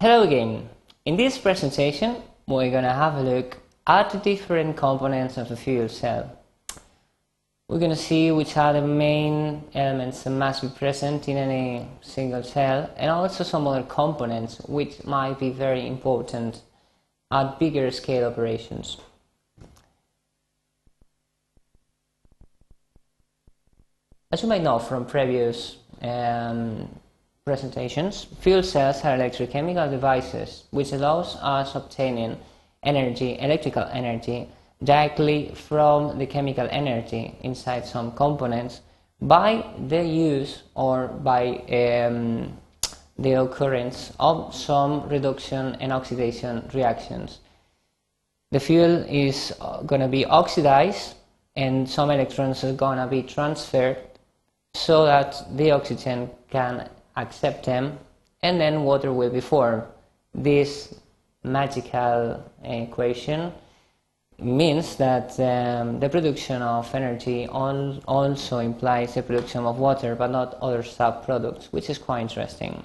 Hello again. In this presentation, we're going to have a look at the different components of a fuel cell. We're going to see which are the main elements that must be present in any single cell and also some other components which might be very important at bigger scale operations. As you might know from previous um, presentations, fuel cells are electrochemical devices which allows us obtaining energy, electrical energy, directly from the chemical energy inside some components by the use or by um, the occurrence of some reduction and oxidation reactions. The fuel is going to be oxidized and some electrons are going to be transferred so that the oxygen can accept them and then water will be formed. This magical equation means that um, the production of energy al also implies the production of water but not other sub-products, which is quite interesting.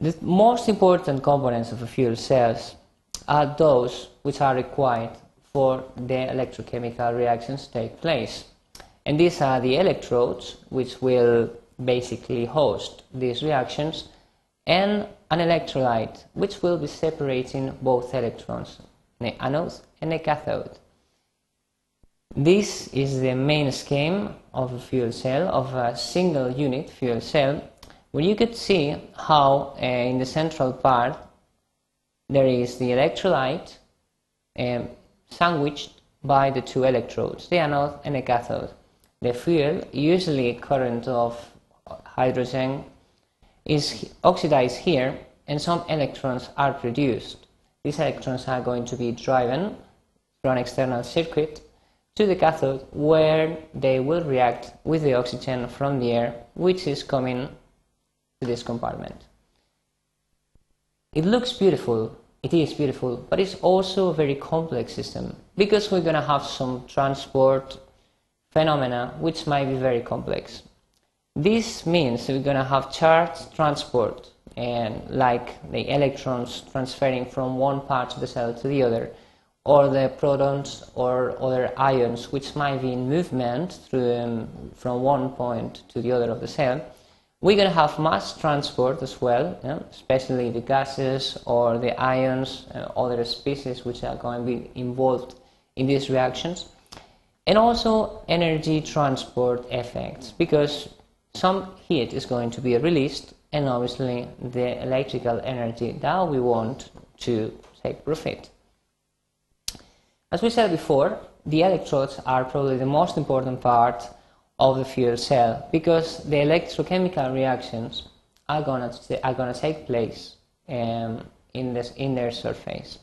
The most important components of a fuel cells are those which are required for the electrochemical reactions to take place. And these are the electrodes, which will basically host these reactions, and an electrolyte, which will be separating both electrons, the anode and the cathode. This is the main scheme of a fuel cell, of a single unit fuel cell, where you could see how uh, in the central part there is the electrolyte um, sandwiched by the two electrodes, the anode and the cathode. The fuel, usually a current of hydrogen, is oxidized here and some electrons are produced. These electrons are going to be driven through an external circuit to the cathode where they will react with the oxygen from the air which is coming to this compartment. It looks beautiful, it is beautiful, but it's also a very complex system because we're going to have some transport phenomena which might be very complex. This means we're going to have charge transport and like the electrons transferring from one part of the cell to the other or the protons or other ions which might be in movement through, um, from one point to the other of the cell. We're going to have mass transport as well, yeah, especially the gases or the ions, uh, other species which are going to be involved in these reactions. And also energy transport effects, because some heat is going to be released and obviously the electrical energy that we want to take profit. As we said before, the electrodes are probably the most important part of the fuel cell because the electrochemical reactions are going to, are going to take place um, in, this, in their surface.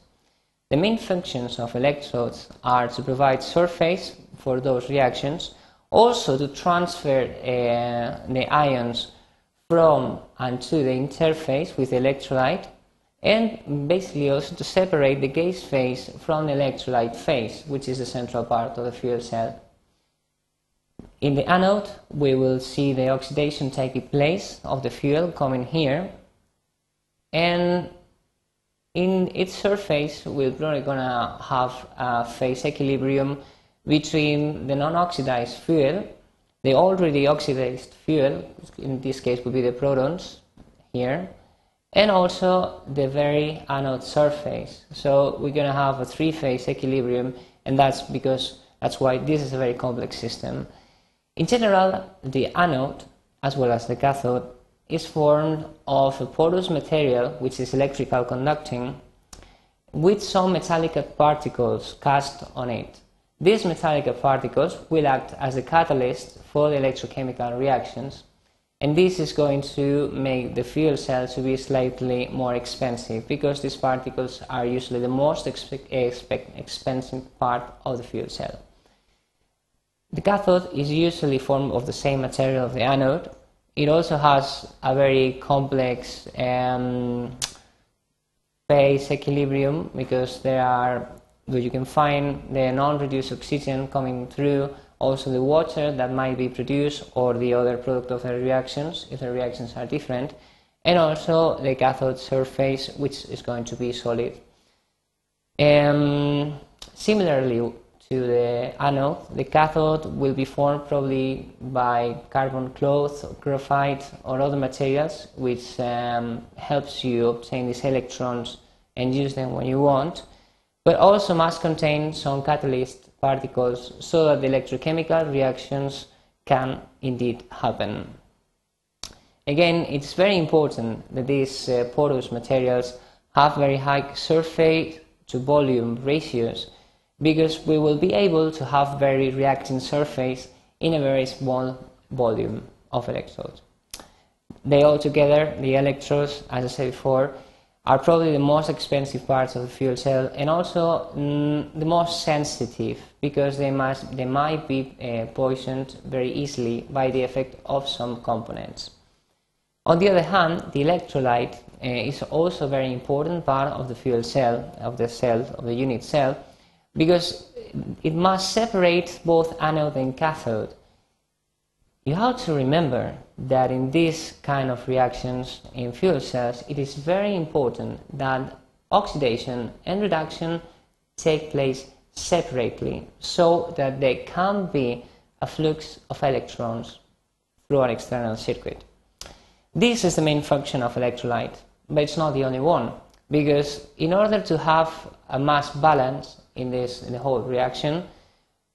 The main functions of electrodes are to provide surface for those reactions also to transfer uh, the ions from and to the interface with the electrolyte and basically also to separate the gas phase from the electrolyte phase, which is the central part of the fuel cell. In the anode, we will see the oxidation taking place of the fuel coming here, and in its surface, we're probably gonna have a phase equilibrium between the non-oxidized fuel, the already oxidized fuel, in this case would be the protons here, and also the very anode surface. So we're going to have a three-phase equilibrium, and that's because that's why this is a very complex system. In general, the anode, as well as the cathode, is formed of a porous material which is electrical conducting with some metallic particles cast on it. These metallic particles will act as a catalyst for the electrochemical reactions and this is going to make the fuel cell to be slightly more expensive because these particles are usually the most expensive part of the fuel cell. The cathode is usually formed of the same material of the anode. It also has a very complex um, phase equilibrium because there are where you can find the non-reduced oxygen coming through, also the water that might be produced or the other product of the reactions, if the reactions are different, and also the cathode surface, which is going to be solid. Um, similarly to the anode, the cathode will be formed probably by carbon cloth, graphite, or other materials, which um, helps you obtain these electrons and use them when you want, but also must contain some catalyst particles so that the electrochemical reactions can indeed happen. Again, it's very important that these uh, porous materials have very high surface to volume ratios because we will be able to have very reacting surface in a very small volume of electrodes. They all together, the electrodes, as I said before, are probably the most expensive parts of the fuel cell and also mm, the most sensitive because they, must, they might be uh, poisoned very easily by the effect of some components. On the other hand, the electrolyte uh, is also a very important part of the fuel cell, of the cell, of the unit cell, because it must separate both anode and cathode. You have to remember that in these kind of reactions in fuel cells, it is very important that oxidation and reduction take place separately so that there can be a flux of electrons through an external circuit. This is the main function of electrolyte, but it's not the only one because in order to have a mass balance in this in the whole reaction,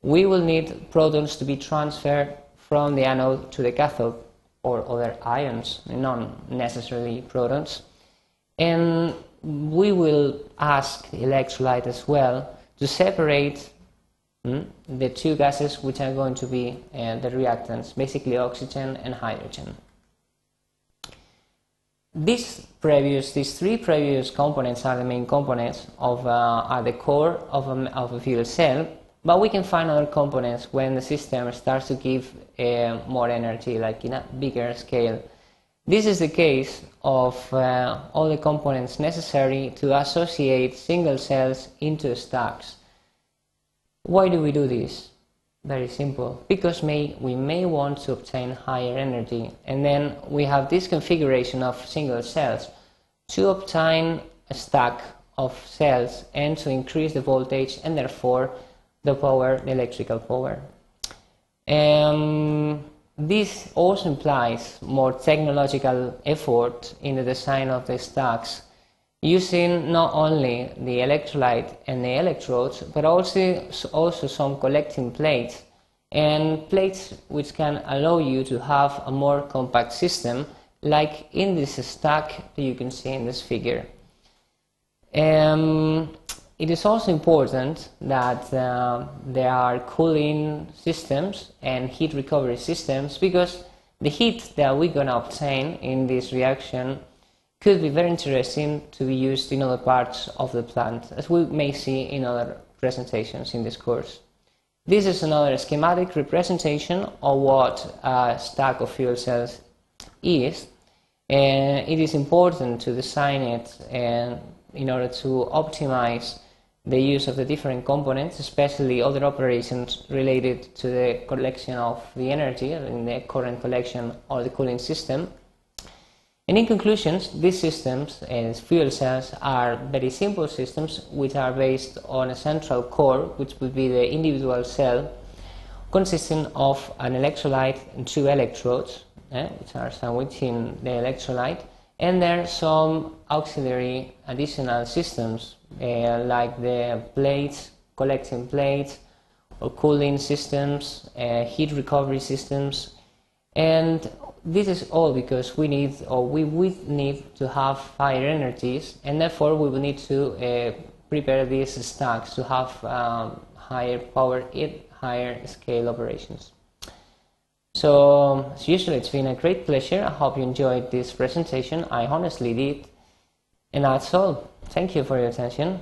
we will need protons to be transferred from the anode to the cathode or other ions, not necessarily protons. And we will ask the electrolyte as well to separate mm, the two gases which are going to be uh, the reactants, basically oxygen and hydrogen. These previous, these three previous components are the main components of uh, are the core of a, of a fuel cell. But we can find other components when the system starts to give uh, more energy, like in a bigger scale. This is the case of uh, all the components necessary to associate single cells into stacks. Why do we do this? Very simple. Because may, we may want to obtain higher energy. And then we have this configuration of single cells to obtain a stack of cells and to increase the voltage and therefore the power, the electrical power. Um, this also implies more technological effort in the design of the stacks using not only the electrolyte and the electrodes, but also, also some collecting plates and plates which can allow you to have a more compact system like in this stack that you can see in this figure. Um, it is also important that uh, there are cooling systems and heat recovery systems because the heat that we're going to obtain in this reaction could be very interesting to be used in other parts of the plant, as we may see in other presentations in this course. This is another schematic representation of what a stack of fuel cells is, and it is important to design it in order to optimize the use of the different components, especially other operations related to the collection of the energy in the current collection or the cooling system. And in conclusions, these systems as fuel cells are very simple systems which are based on a central core, which would be the individual cell, consisting of an electrolyte and two electrodes, eh, which are sandwiched in the electrolyte, and there are some auxiliary additional systems uh, like the plates, collecting plates, or cooling systems, uh, heat recovery systems, and this is all because we need or we would need to have higher energies and therefore we will need to uh, prepare these stacks to have um, higher power in higher scale operations. So as usual it's been a great pleasure. I hope you enjoyed this presentation. I honestly did. And that's all. Thank you for your attention.